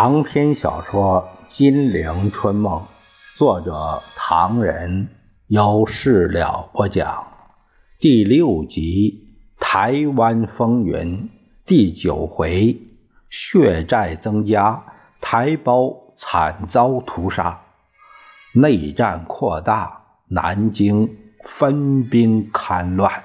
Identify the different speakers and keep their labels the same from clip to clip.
Speaker 1: 长篇小说《金陵春梦》，作者唐人，由事了播讲，第六集《台湾风云》第九回血债增加，台胞惨遭屠杀，内战扩大，南京分兵戡乱。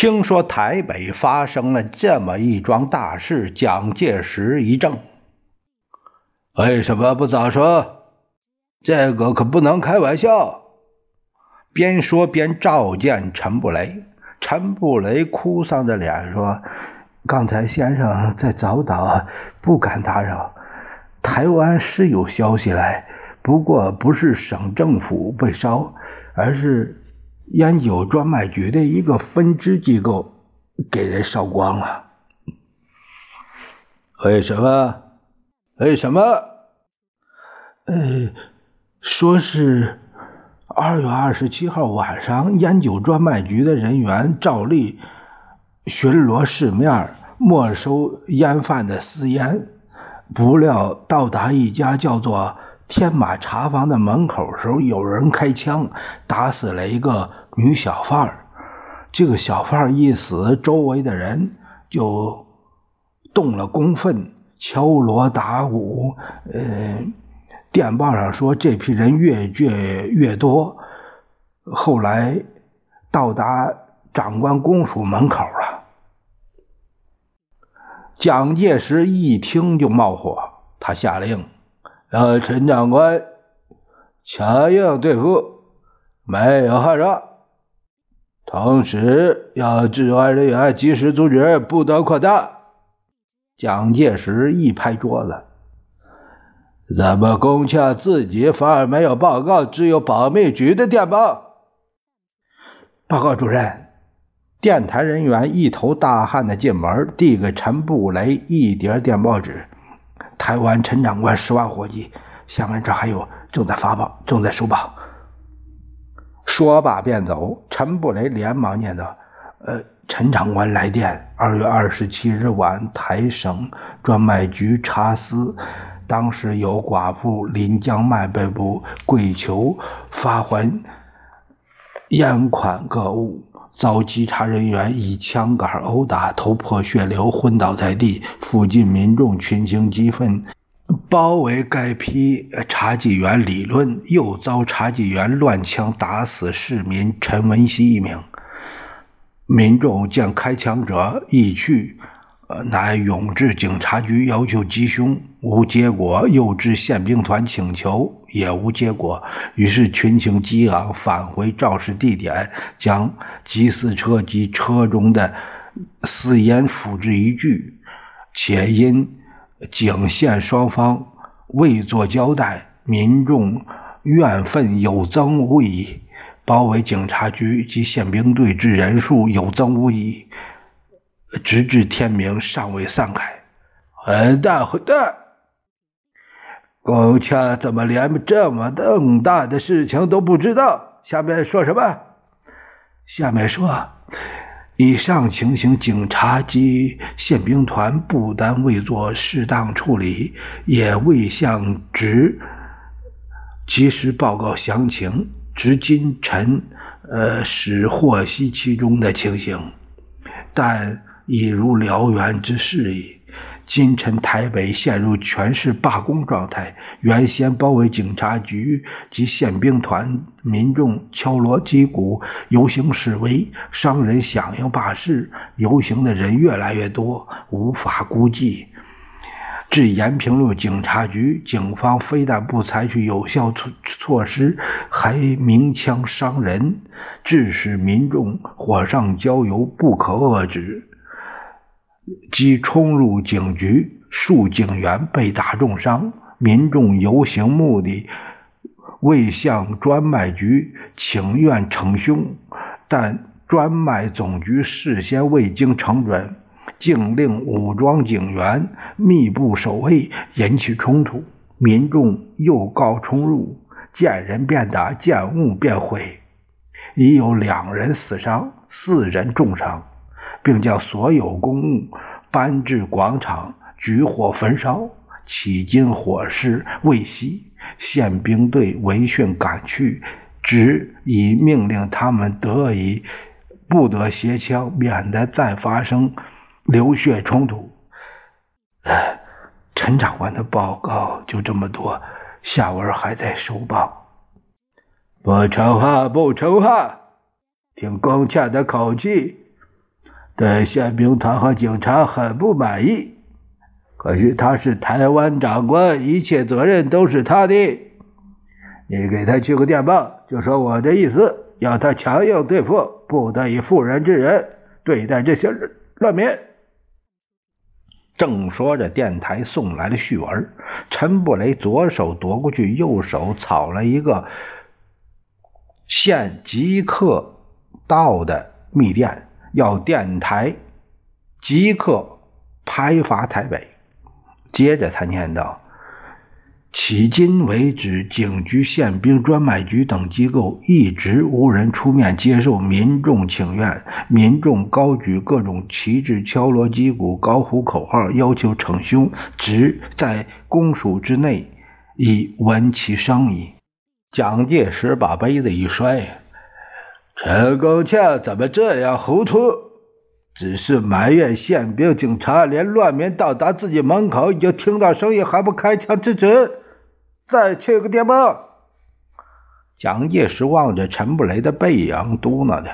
Speaker 1: 听说台北发生了这么一桩大事，蒋介石一怔：“为什么不早说？这个可不能开玩笑。”边说边召见陈布雷。陈布雷哭丧着脸说：“刚才先生在早岛，不敢打扰。台湾是有消息来，不过不是省政府被烧，而是……”烟酒专卖局的一个分支机构给人烧光了，为什么？为什么？呃，说是二月二十七号晚上，烟酒专卖局的人员照例巡逻市面，没收烟贩的私烟，不料到达一家叫做。天马茶坊的门口时候，有人开枪打死了一个女小贩儿。这个小贩儿一死，周围的人就动了公愤，敲锣打鼓。呃，电报上说这批人越越越多，后来到达长官公署门口了。蒋介石一听就冒火，他下令。让陈长官强硬对付，没有害人。同时要治安人员及时阻止，不得扩大。蒋介石一拍桌子：“怎么公洽自己反而没有报告，只有保密局的电报？”报告主任，电台人员一头大汗的进门，递给陈布雷一叠电报纸。台湾陈长官十万火急，下面这还有正在发报，正在收报。说罢便走。陈布雷连忙念道：“呃，陈长官来电，二月二十七日晚，台省专卖局查私，当时有寡妇林江麦被捕，跪求发还烟款各物。”遭稽查人员以枪杆殴打，头破血流，昏倒在地。附近民众群情激愤，包围该批查缉员理论，又遭查缉员乱枪打死市民陈文熙一名。民众见开枪者已去。乃涌至警察局要求缉凶，无结果；又至宪兵团请求，也无结果。于是群情激昂，返回肇事地点，将缉私车及车中的私烟付之一炬。且因警县双方未作交代，民众怨愤有增无已，包围警察局及宪兵队之人数有增无已。直至天明，尚未散开。混蛋，混蛋！公洽怎么连这么重大的事情都不知道？下面说什么？下面说，以上情形，警察及宪兵团不但未做适当处理，也未向直及时报告详情。至今臣呃，始获悉其中的情形，但。已如燎原之势矣。今晨台北陷入全市罢工状态，原先包围警察局及宪兵团民众敲锣击鼓游行示威，商人响应罢市，游行的人越来越多，无法估计。至延平路警察局，警方非但不采取有效措措施，还鸣枪伤人，致使民众火上浇油，不可遏止。即冲入警局，数警员被打重伤。民众游行目的为向专卖局请愿惩凶，但专卖总局事先未经呈准，竟令武装警员密布守卫，引起冲突。民众又告冲入，见人便打，见物便毁，已有两人死伤，四人重伤，并将所有公物搬至广场，举火焚烧。迄今火势未熄，宪兵队闻讯赶去，只已命令他们得以不得携枪，免得再发生流血冲突。陈长官的报告就这么多，下文还在收报。不成哈，不成哈！听龚倩的口气，对宪兵团和警察很不满意。可是他是台湾长官，一切责任都是他的。你给他去个电报，就说我的意思，要他强硬对付，不得以妇人之仁对待这些乱民。正说着，电台送来了序文。陈布雷左手夺过去，右手草了一个现即刻到的密电，要电台即刻拍发台北。接着他念道。迄今为止，警局、宪兵、专卖局等机构一直无人出面接受民众请愿。民众高举各种旗帜，敲锣击鼓，高呼口号，要求惩凶，只在公署之内已闻其声矣。蒋介石把杯子一摔：“陈公强怎么这样糊涂？只是埋怨宪兵、警察，连乱民到达自己门口已经听到声音，还不开枪制止。”再去个电报。蒋介石望着陈布雷的背影，嘟囔着：“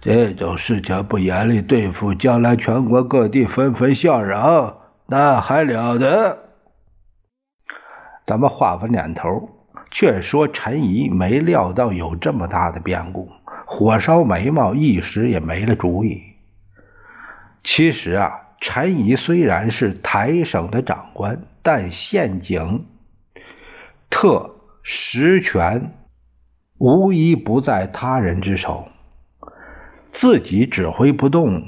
Speaker 1: 这种事情不严厉对付，将来全国各地纷纷效仿，那还了得？”咱们话分两头，却说陈仪没料到有这么大的变故，火烧眉毛，一时也没了主意。其实啊，陈仪虽然是台省的长官，但县警。特实权无一不在他人之手，自己指挥不动，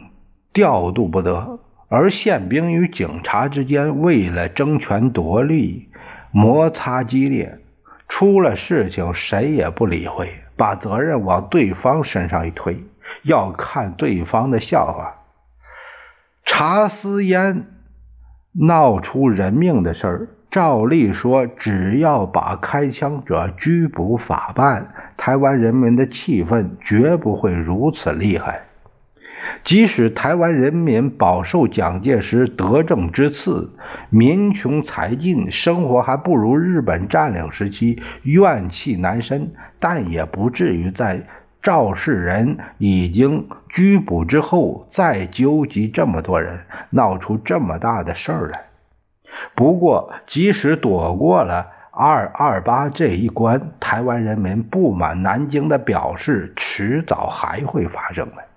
Speaker 1: 调度不得。而宪兵与警察之间为了争权夺利，摩擦激烈，出了事情谁也不理会，把责任往对方身上一推，要看对方的笑话。查私烟闹出人命的事儿。照例说，只要把开枪者拘捕法办，台湾人民的气氛绝不会如此厉害。即使台湾人民饱受蒋介石德政之赐，民穷财尽，生活还不如日本占领时期，怨气难伸，但也不至于在肇事人已经拘捕之后，再纠集这么多人，闹出这么大的事儿来。不过，即使躲过了二二八这一关，台湾人民不满南京的表示，迟早还会发生的。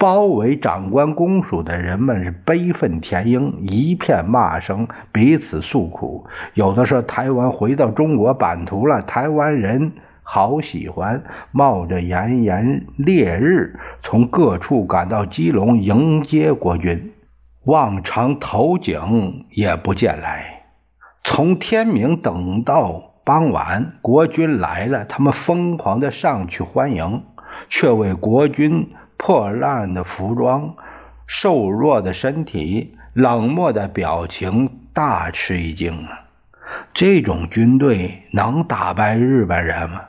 Speaker 1: 包围长官公署的人们是悲愤填膺，一片骂声，彼此诉苦。有的说台湾回到中国版图了，台湾人好喜欢，冒着炎炎烈日从各处赶到基隆迎接国军。望长投井也不见来，从天明等到傍晚，国军来了，他们疯狂的上去欢迎，却为国军破烂的服装、瘦弱的身体、冷漠的表情大吃一惊啊！这种军队能打败日本人吗？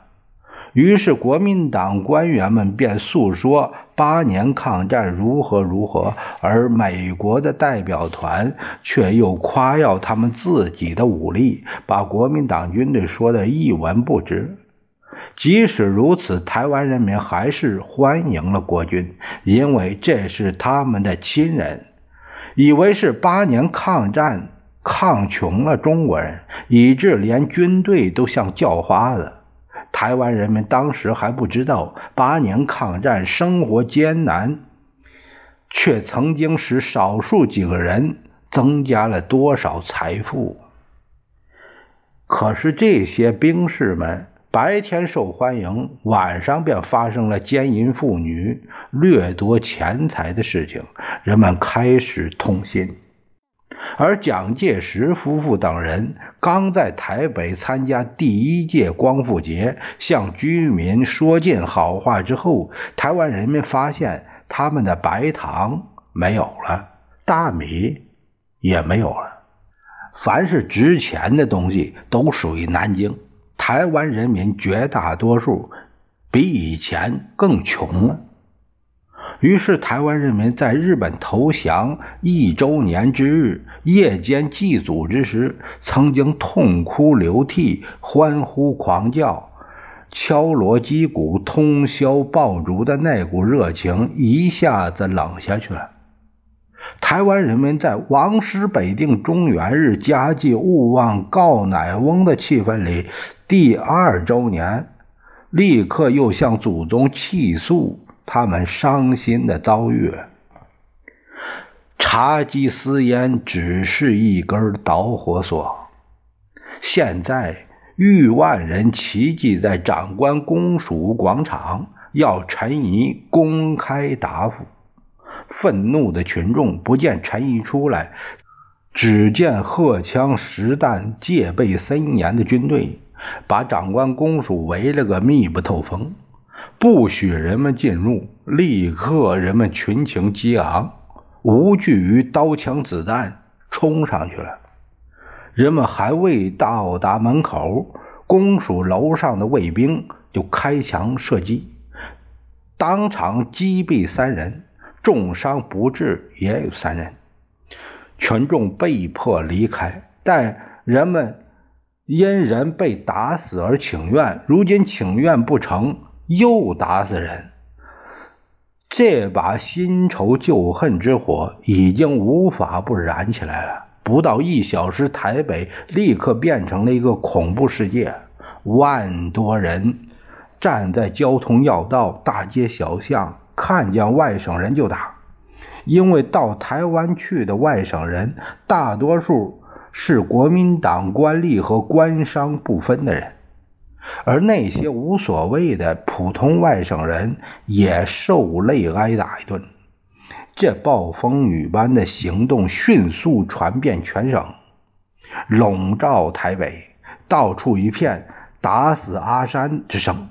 Speaker 1: 于是，国民党官员们便诉说八年抗战如何如何，而美国的代表团却又夸耀他们自己的武力，把国民党军队说的一文不值。即使如此，台湾人民还是欢迎了国军，因为这是他们的亲人，以为是八年抗战抗穷了中国人，以致连军队都像叫花子。台湾人民当时还不知道八年抗战生活艰难，却曾经使少数几个人增加了多少财富？可是这些兵士们白天受欢迎，晚上便发生了奸淫妇女、掠夺钱财的事情，人们开始痛心。而蒋介石夫妇等人刚在台北参加第一届光复节，向居民说尽好话之后，台湾人民发现。他们的白糖没有了，大米也没有了，凡是值钱的东西都属于南京。台湾人民绝大多数比以前更穷了。于是，台湾人民在日本投降一周年之日夜间祭祖之时，曾经痛哭流涕、欢呼狂叫。敲锣击鼓、通宵爆竹的那股热情一下子冷下去了。台湾人民在王师北定中原日、家祭勿忘告乃翁的气氛里，第二周年立刻又向祖宗泣诉他们伤心的遭遇。茶几私烟只是一根导火索，现在。逾万人齐聚在长官公署广场，要陈仪公开答复。愤怒的群众不见陈仪出来，只见荷枪实弹、戒备森严的军队把长官公署围了个密不透风，不许人们进入。立刻，人们群情激昂，无惧于刀枪子弹，冲上去了。人们还未到达门口，公署楼上的卫兵就开枪射击，当场击毙三人，重伤不治也有三人。群众被迫离开，但人们因人被打死而请愿，如今请愿不成，又打死人。这把新仇旧恨之火已经无法不燃起来了。不到一小时，台北立刻变成了一个恐怖世界。万多人站在交通要道、大街小巷，看见外省人就打。因为到台湾去的外省人，大多数是国民党官吏和官商不分的人，而那些无所谓的普通外省人也受累挨打一顿。这暴风雨般的行动迅速传遍全省，笼罩台北，到处一片打死阿山之声。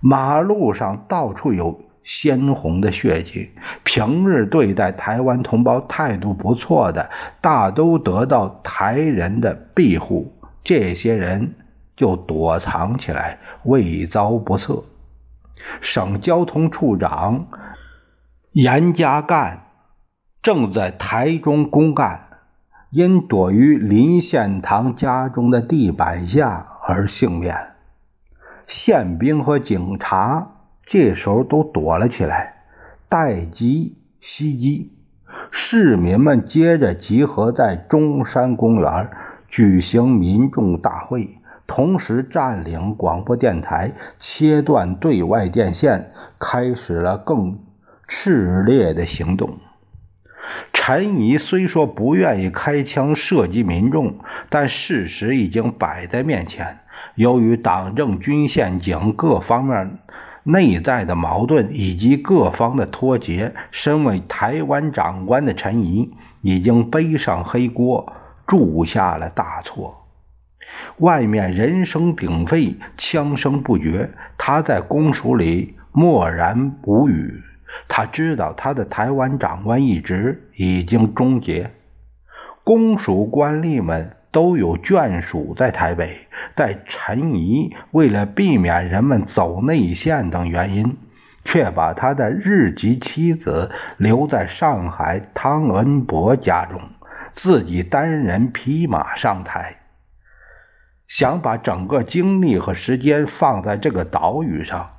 Speaker 1: 马路上到处有鲜红的血迹。平日对待台湾同胞态度不错的，大都得到台人的庇护，这些人就躲藏起来，未遭不测。省交通处长。严家淦正在台中公干，因躲于林献堂家中的地板下而幸免。宪兵和警察这时候都躲了起来，待机袭击。市民们接着集合在中山公园举行民众大会，同时占领广播电台，切断对外电线，开始了更。炽烈的行动。陈仪虽说不愿意开枪射击民众，但事实已经摆在面前。由于党政军宪警各方面内在的矛盾以及各方的脱节，身为台湾长官的陈仪已经背上黑锅，铸下了大错。外面人声鼎沸，枪声不绝，他在公署里默然无语。他知道他的台湾长官一职已经终结，公署官吏们都有眷属在台北，在陈仪为了避免人们走内线等原因，却把他的日籍妻子留在上海汤恩伯家中，自己单人匹马上台，想把整个精力和时间放在这个岛屿上。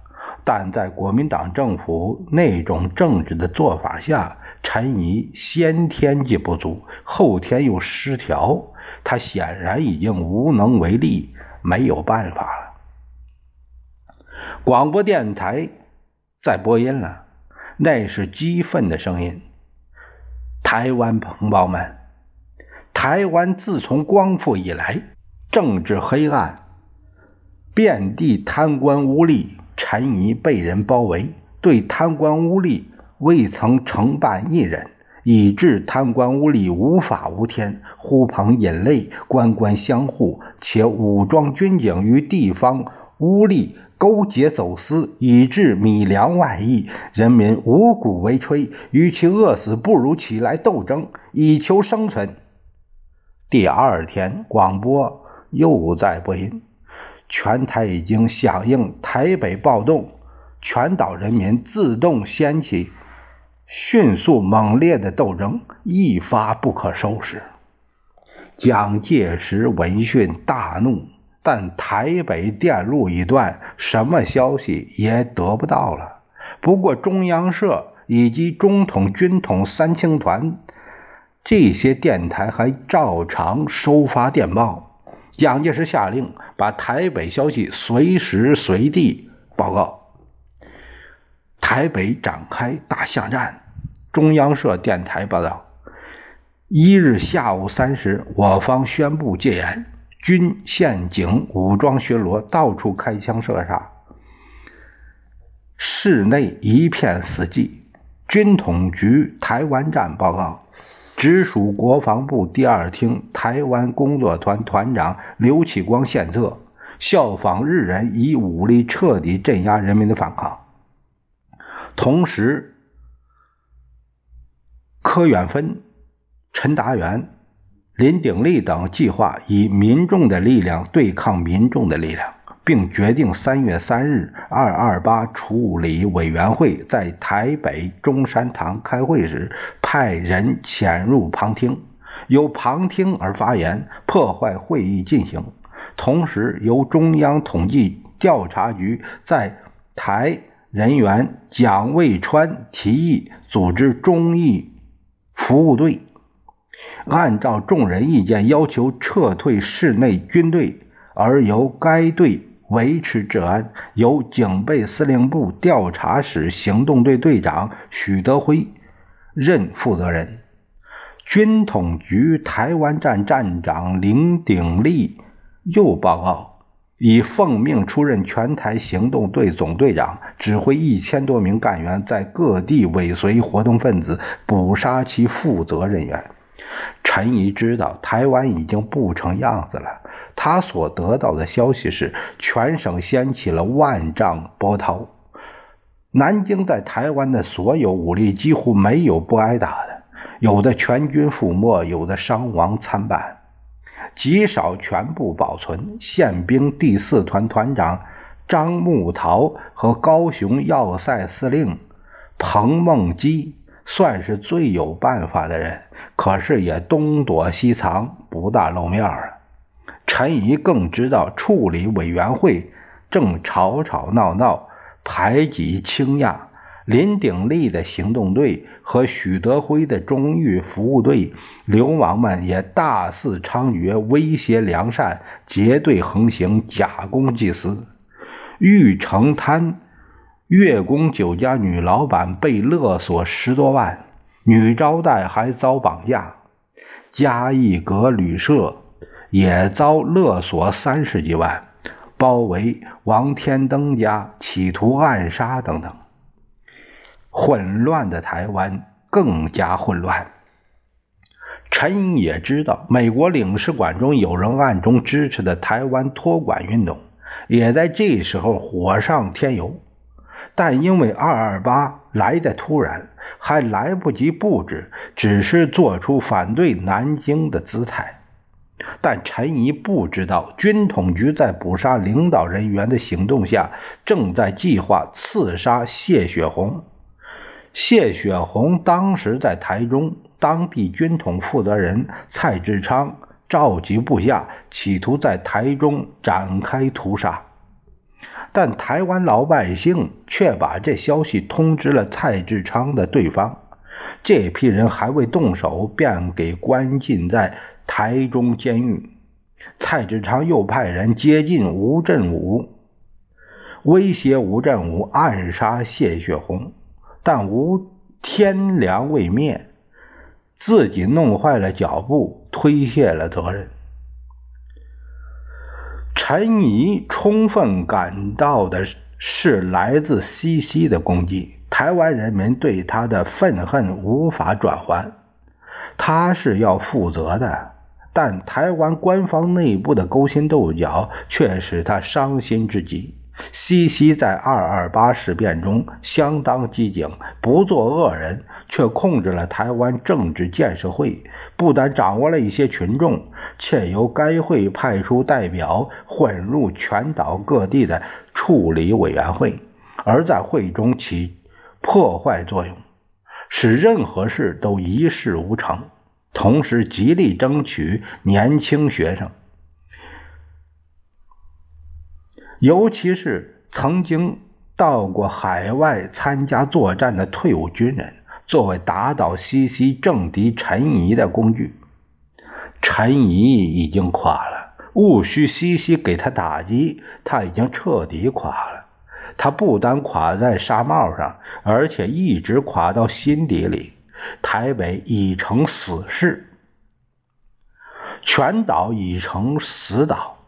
Speaker 1: 但在国民党政府那种政治的做法下，陈仪先天既不足，后天又失调，他显然已经无能为力，没有办法了。广播电台在播音了，那是激愤的声音。台湾同胞们，台湾自从光复以来，政治黑暗，遍地贪官污吏，陈仪被人包围，对贪官污吏未曾惩办一人，以致贪官污吏无法无天，呼朋引类，官官相护，且武装军警与地方污吏。勾结走私，以致米粮外溢，人民五谷为炊。与其饿死，不如起来斗争，以求生存。第二天，广播又在播音，全台已经响应台北暴动，全岛人民自动掀起迅速猛烈的斗争，一发不可收拾。蒋介石闻讯大怒。但台北电路一断，什么消息也得不到了。不过中央社以及中统、军统三青团这些电台还照常收发电报。蒋介石下令把台北消息随时随地报告。台北展开大巷战。中央社电台报道：一日下午三时，我方宣布戒严。军、宪、警武装巡逻，到处开枪射杀，室内一片死寂。军统局台湾站报告，直属国防部第二厅台湾工作团团长刘启光献策，效仿日人，以武力彻底镇压人民的反抗。同时，柯远芬、陈达元。林鼎立等计划以民众的力量对抗民众的力量，并决定三月三日二二八处理委员会在台北中山堂开会时，派人潜入旁听，由旁听而发言，破坏会议进行。同时，由中央统计调查局在台人员蒋渭川提议组织中义服务队。按照众人意见，要求撤退室内军队，而由该队维持治安，由警备司令部调查室行动队队长许德辉任负责人。军统局台湾站站长林鼎立又报告，已奉命出任全台行动队总队长，指挥一千多名干员在各地尾随活动分子，捕杀其负责人员。陈仪知道台湾已经不成样子了。他所得到的消息是，全省掀起了万丈波涛。南京在台湾的所有武力几乎没有不挨打的，有的全军覆没，有的伤亡参半，极少全部保存。宪兵第四团团长张木桃和高雄要塞司令彭梦基算是最有办法的人。可是也东躲西藏，不大露面儿。陈仪更知道，处理委员会正吵吵闹闹，排挤倾轧。林鼎立的行动队和许德辉的中狱服务队，流氓们也大肆猖獗，威胁良善，结队横行，假公济私。玉成滩月宫酒家女老板被勒索十多万。女招待还遭绑架，嘉义阁旅社也遭勒索三十几万，包围王天登家，企图暗杀等等。混乱的台湾更加混乱。陈英也知道，美国领事馆中有人暗中支持的台湾托管运动，也在这时候火上添油。但因为二二八来的突然。还来不及布置，只是做出反对南京的姿态。但陈仪不知道，军统局在捕杀领导人员的行动下，正在计划刺杀谢雪红。谢雪红当时在台中，当地军统负责人蔡志昌召集部下，企图在台中展开屠杀。但台湾老百姓却把这消息通知了蔡志昌的对方，这批人还未动手，便给关进在台中监狱。蔡志昌又派人接近吴振武，威胁吴振武暗杀谢雪红。但无天良未灭，自己弄坏了脚步，推卸了责任。陈仪充分感到的是来自西西的攻击，台湾人民对他的愤恨无法转还，他是要负责的。但台湾官方内部的勾心斗角却使他伤心至极。西西在二二八事变中相当机警，不做恶人，却控制了台湾政治建设会，不但掌握了一些群众，且由该会派出代表混入全岛各地的处理委员会，而在会中起破坏作用，使任何事都一事无成。同时极力争取年轻学生。尤其是曾经到过海外参加作战的退伍军人，作为打倒西西政敌陈仪的工具。陈仪已经垮了，务需西西给他打击，他已经彻底垮了。他不单垮在纱帽上，而且一直垮到心底里。台北已成死市，全岛已成死岛。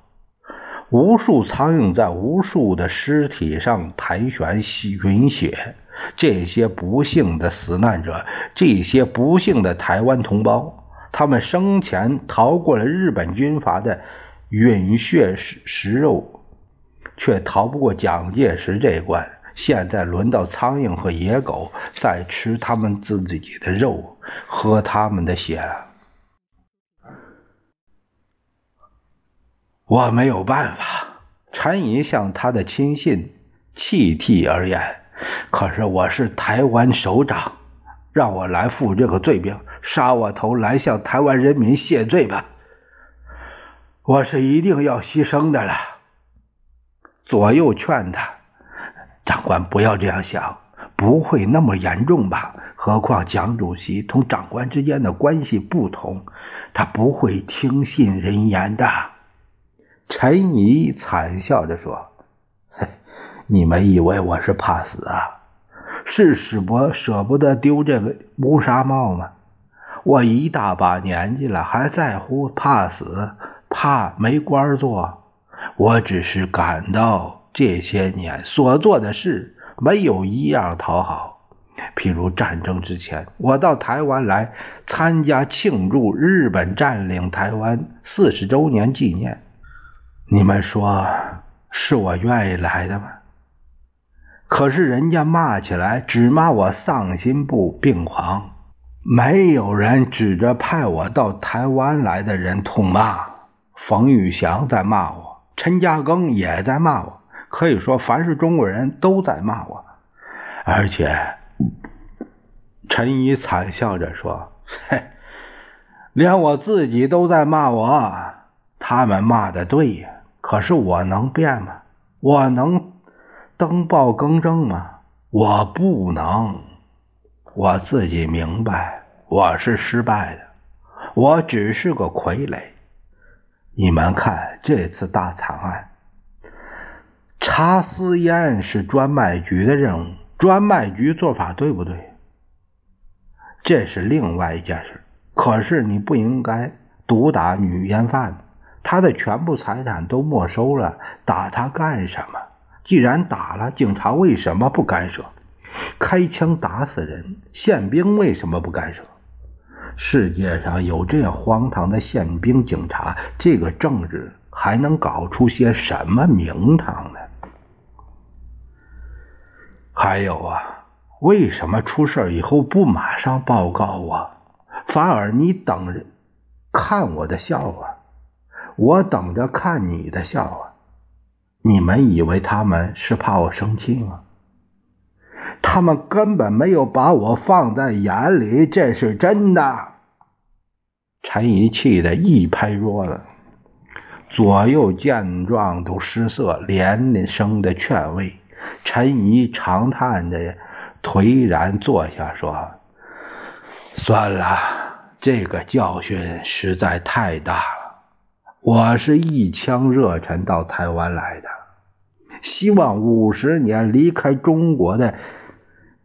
Speaker 1: 无数苍蝇在无数的尸体上盘旋吸、吮血。这些不幸的死难者，这些不幸的台湾同胞，他们生前逃过了日本军阀的吮血食食肉，却逃不过蒋介石这关。现在轮到苍蝇和野狗在吃他们自己的肉，喝他们的血了。我没有办法，陈仪向他的亲信泣涕而言。可是我是台湾首长，让我来负这个罪名，杀我头来向台湾人民谢罪吧。我是一定要牺牲的了。左右劝他，长官不要这样想，不会那么严重吧？何况蒋主席同长官之间的关系不同，他不会听信人言的。陈仪惨笑着说：“嘿，你们以为我是怕死啊？是舍不舍不得丢这个乌纱帽吗？我一大把年纪了，还在乎怕死？怕没官做？我只是感到这些年所做的事没有一样讨好。譬如战争之前，我到台湾来参加庆祝日本占领台湾四十周年纪念。”你们说是我愿意来的吗？可是人家骂起来只骂我丧心病狂，没有人指着派我到台湾来的人痛骂。冯玉祥在骂我，陈嘉庚也在骂我，可以说凡是中国人都在骂我。而且，陈怡惨笑着说：“嘿，连我自己都在骂我，他们骂的对呀。”可是我能变吗？我能登报更正吗？我不能。我自己明白，我是失败的，我只是个傀儡。你们看这次大惨案，查私烟是专卖局的任务，专卖局做法对不对？这是另外一件事。可是你不应该毒打女烟贩。他的全部财产都没收了，打他干什么？既然打了，警察为什么不干涉？开枪打死人，宪兵为什么不干涉？世界上有这样荒唐的宪兵、警察，这个政治还能搞出些什么名堂呢？还有啊，为什么出事以后不马上报告我，反而你等着看我的笑话？我等着看你的笑话，你们以为他们是怕我生气吗？他们根本没有把我放在眼里，这是真的。陈怡气得一拍桌子，左右见状都失色，连声的劝慰。陈怡长叹着，颓然坐下，说：“算了，这个教训实在太大了。”我是一腔热忱到台湾来的，希望五十年离开中国的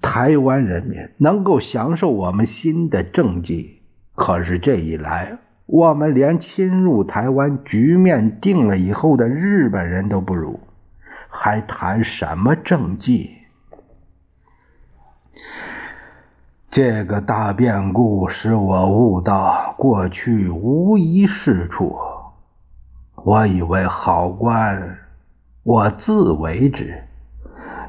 Speaker 1: 台湾人民能够享受我们新的政绩。可是这一来，我们连侵入台湾局面定了以后的日本人都不如，还谈什么政绩？这个大变故使我悟到，过去无一是处。我以为好官，我自为之。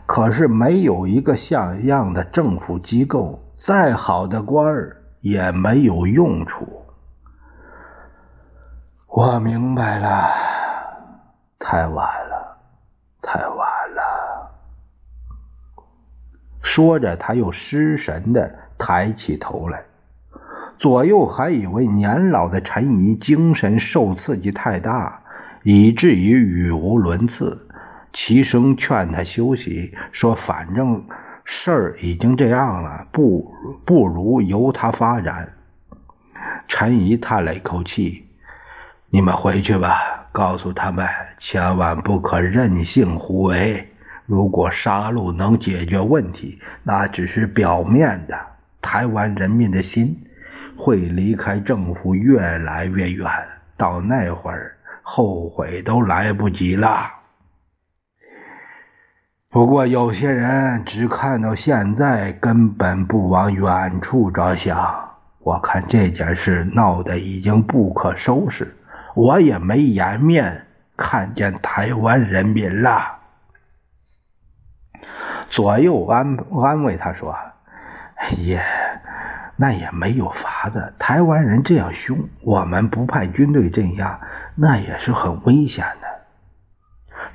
Speaker 1: 可是没有一个像样的政府机构，再好的官儿也没有用处。我明白了，太晚了，太晚了。说着，他又失神的抬起头来。左右还以为年老的陈仪精神受刺激太大，以至于语无伦次。齐声劝他休息，说：“反正事儿已经这样了，不不如由他发展。”陈怡叹了一口气：“你们回去吧，告诉他们千万不可任性胡为。如果杀戮能解决问题，那只是表面的。台湾人民的心会离开政府越来越远，到那会儿后悔都来不及了。”不过，有些人只看到现在，根本不往远处着想。我看这件事闹得已经不可收拾，我也没颜面看见台湾人民了。左右安安慰他说：“也那也没有法子。台湾人这样凶，我们不派军队镇压，那也是很危险的。”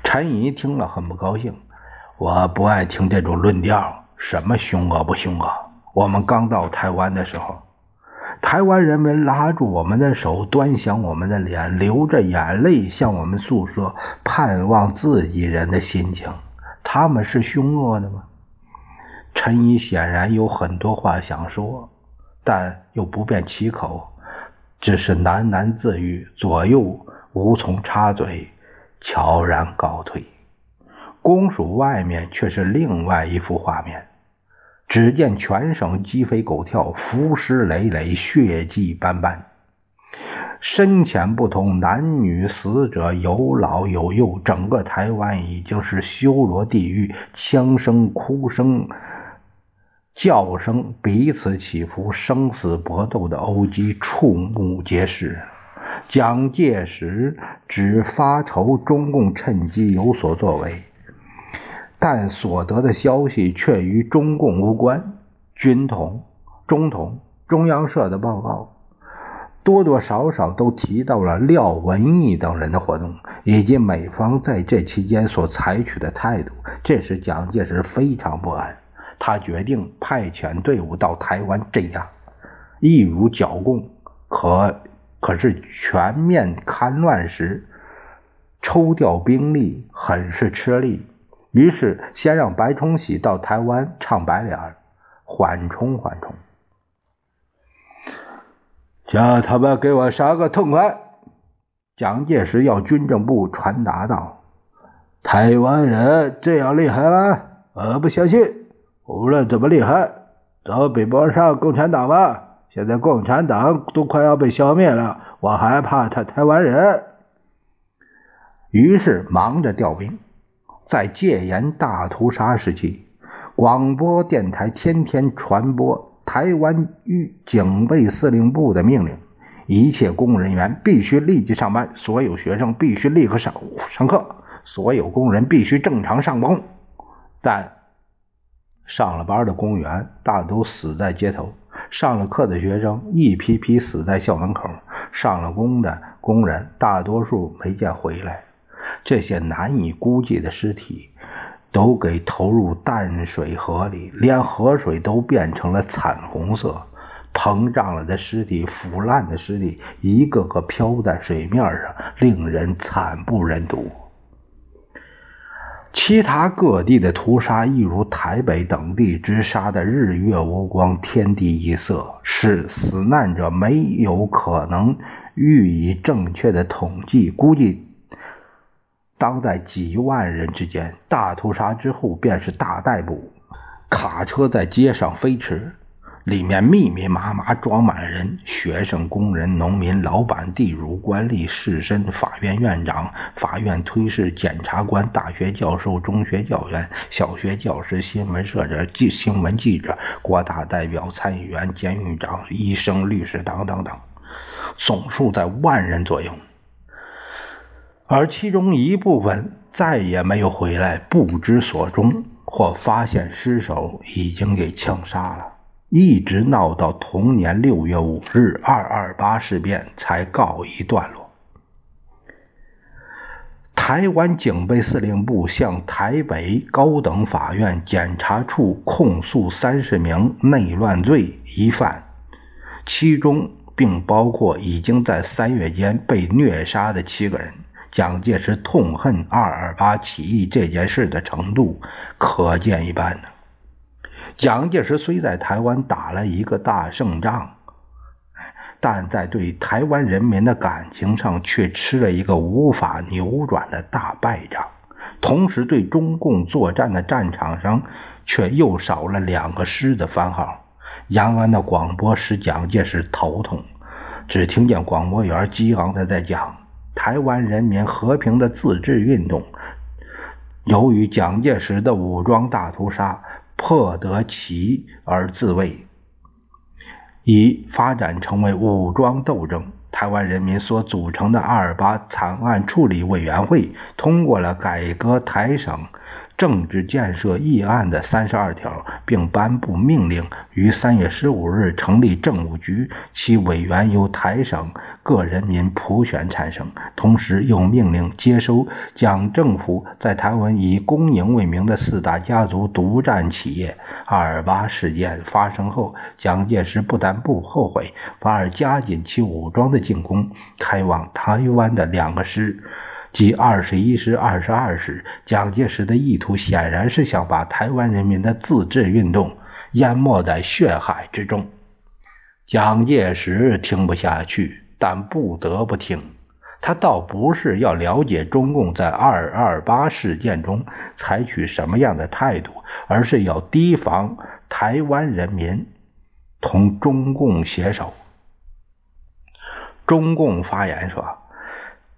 Speaker 1: 陈怡听了很不高兴。我不爱听这种论调，什么凶恶不凶恶？我们刚到台湾的时候，台湾人民拉住我们的手，端详我们的脸，流着眼泪向我们诉说盼望自己人的心情。他们是凶恶的吗？陈怡显然有很多话想说，但又不便启口，只是喃喃自语，左右无从插嘴，悄然告退。公署外面却是另外一幅画面，只见全省鸡飞狗跳，浮尸累累，血迹斑斑，深浅不同，男女死者有老有幼，整个台湾已经是修罗地狱，枪声、哭声、叫声彼此起伏，生死搏斗的殴击触目皆是。蒋介石只发愁中共趁机有所作为。但所得的消息却与中共无关。军统、中统、中央社的报告多多少少都提到了廖文毅等人的活动，以及美方在这期间所采取的态度，这使蒋介石非常不安。他决定派遣队伍到台湾镇压，一如剿共。可可是全面戡乱时，抽调兵力很是吃力。于是，先让白崇禧到台湾唱白脸，缓冲缓冲，叫他们给我杀个痛快。蒋介石要军政部传达道：“台湾人这样厉害吗？我不相信。无论怎么厉害，都比不上共产党吧？现在共产党都快要被消灭了，我还怕他台湾人？”于是忙着调兵。在戒严大屠杀时期，广播电台天天传播台湾预警备司令部的命令：一切公务人员必须立即上班，所有学生必须立刻上上课，所有工人必须正常上工。但上了班的公务员大都死在街头，上了课的学生一批批死在校门口，上了工的工人大多数没见回来。这些难以估计的尸体，都给投入淡水河里，连河水都变成了惨红色。膨胀了的尸体，腐烂的尸体，一个个漂在水面上，令人惨不忍睹。其他各地的屠杀，一如台北等地之杀的日月无光，天地一色，是死难者没有可能予以正确的统计估计。当在几万人之间，大屠杀之后便是大逮捕。卡车在街上飞驰。里面密密麻麻装满了人，学生、工人、农民、老板、地主、官吏、士绅、法院院长、法院推事、检察官、大学教授、中学教员、小学教师、新闻社者、记新闻记者、国大代表、参议员、监狱长、医生、律师等等等，总数在万人左右。而其中一部分再也没有回来，不知所终，或发现尸首已经给枪杀了。一直闹到同年六月五日，二二八事变才告一段落。台湾警备司令部向台北高等法院检察处控诉三十名内乱罪疑犯，其中并包括已经在三月间被虐杀的七个人。蒋介石痛恨二二八起义这件事的程度，可见一斑呢。蒋介石虽在台湾打了一个大胜仗，但在对台湾人民的感情上却吃了一个无法扭转的大败仗。同时，对中共作战的战场上却又少了两个师的番号。延安的广播使蒋介石头痛，只听见广播员激昂的在讲台湾人民和平的自治运动。由于蒋介石的武装大屠杀。破得其而自卫，已发展成为武装斗争。台湾人民所组成的二八惨案处理委员会通过了改革台省。政治建设议案的三十二条，并颁布命令，于三月十五日成立政务局，其委员由台省各人民普选产生。同时，又命令接收蒋政府在台湾以公营为名的四大家族独占企业。二二八事件发生后，蒋介石不但不后悔，反而加紧其武装的进攻，开往台湾的两个师。即二十一师、二十二师，蒋介石的意图显然是想把台湾人民的自治运动淹没在血海之中。蒋介石听不下去，但不得不听。他倒不是要了解中共在二二八事件中采取什么样的态度，而是要提防台湾人民同中共携手。中共发言说。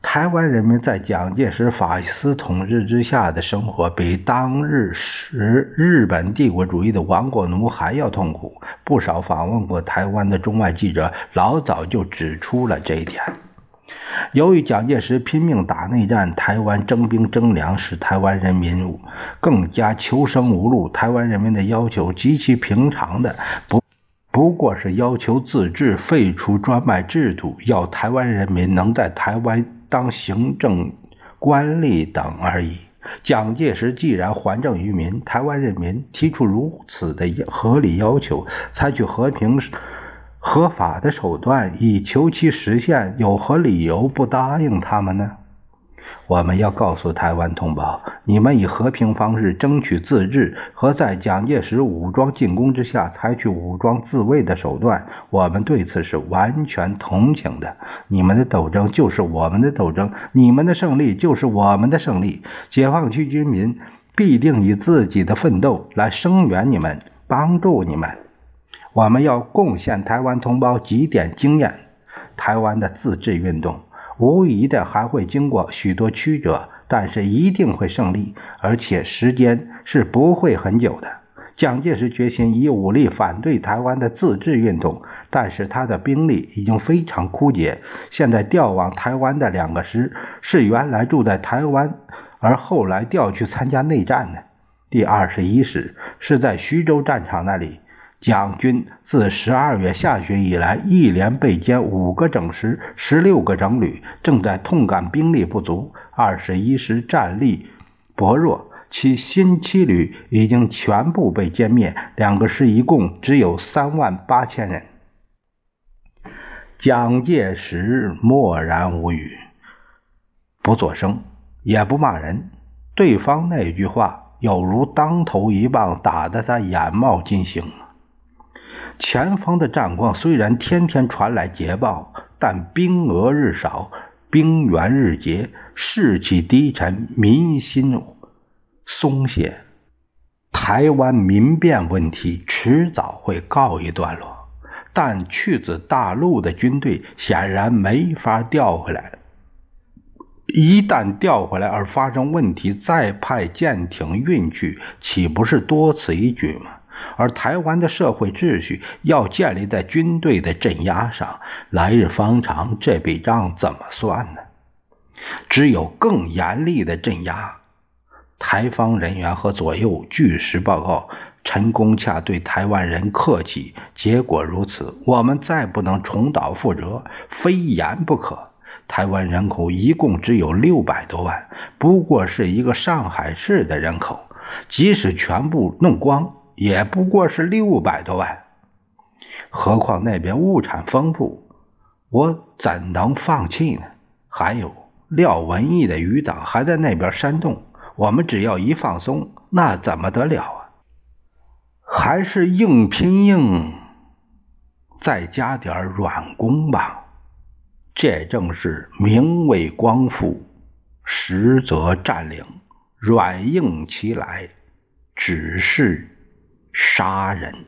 Speaker 1: 台湾人民在蒋介石法西斯统治之下的生活，比当日时日本帝国主义的亡国奴还要痛苦。不少访问过台湾的中外记者老早就指出了这一点。由于蒋介石拼命打内战，台湾征兵征粮，使台湾人民更加求生无路。台湾人民的要求极其平常的，不不过是要求自治、废除专卖制度，要台湾人民能在台湾。当行政官吏等而已。蒋介石既然还政于民，台湾人民提出如此的合理要求，采取和平合法的手段以求其实现，有何理由不答应他们呢？我们要告诉台湾同胞，你们以和平方式争取自治和在蒋介石武装进攻之下采取武装自卫的手段，我们对此是完全同情的。你们的斗争就是我们的斗争，你们的胜利就是我们的胜利。解放区军民必定以自己的奋斗来声援你们，帮助你们。我们要贡献台湾同胞几点经验：台湾的自治运动。无疑的还会经过许多曲折，但是一定会胜利，而且时间是不会很久的。蒋介石决心以武力反对台湾的自治运动，但是他的兵力已经非常枯竭。现在调往台湾的两个师是原来住在台湾，而后来调去参加内战的。第二十一师是在徐州战场那里。蒋军自十二月下旬以来，一连被歼五个整师、十六个整旅，正在痛感兵力不足。二十一师战力薄弱，其新七旅已经全部被歼灭，两个师一共只有三万八千人。蒋介石默然无语，不作声，也不骂人。对方那句话，有如当头一棒，打得他眼冒金星。前方的战况虽然天天传来捷报，但兵额日少，兵源日竭，士气低沉，民心松懈。台湾民变问题迟早会告一段落，但去自大陆的军队显然没法调回来。一旦调回来而发生问题，再派舰艇运去，岂不是多此一举吗？而台湾的社会秩序要建立在军队的镇压上，来日方长，这笔账怎么算呢？只有更严厉的镇压。台方人员和左右据实报告，陈公洽对台湾人客气，结果如此，我们再不能重蹈覆辙，非严不可。台湾人口一共只有六百多万，不过是一个上海市的人口，即使全部弄光。也不过是六百多万，何况那边物产丰富，我怎能放弃呢？还有廖文义的余党还在那边煽动，我们只要一放松，那怎么得了啊？还是硬拼硬，再加点软攻吧。这正是名为光复，实则占领，软硬齐来，只是。杀人。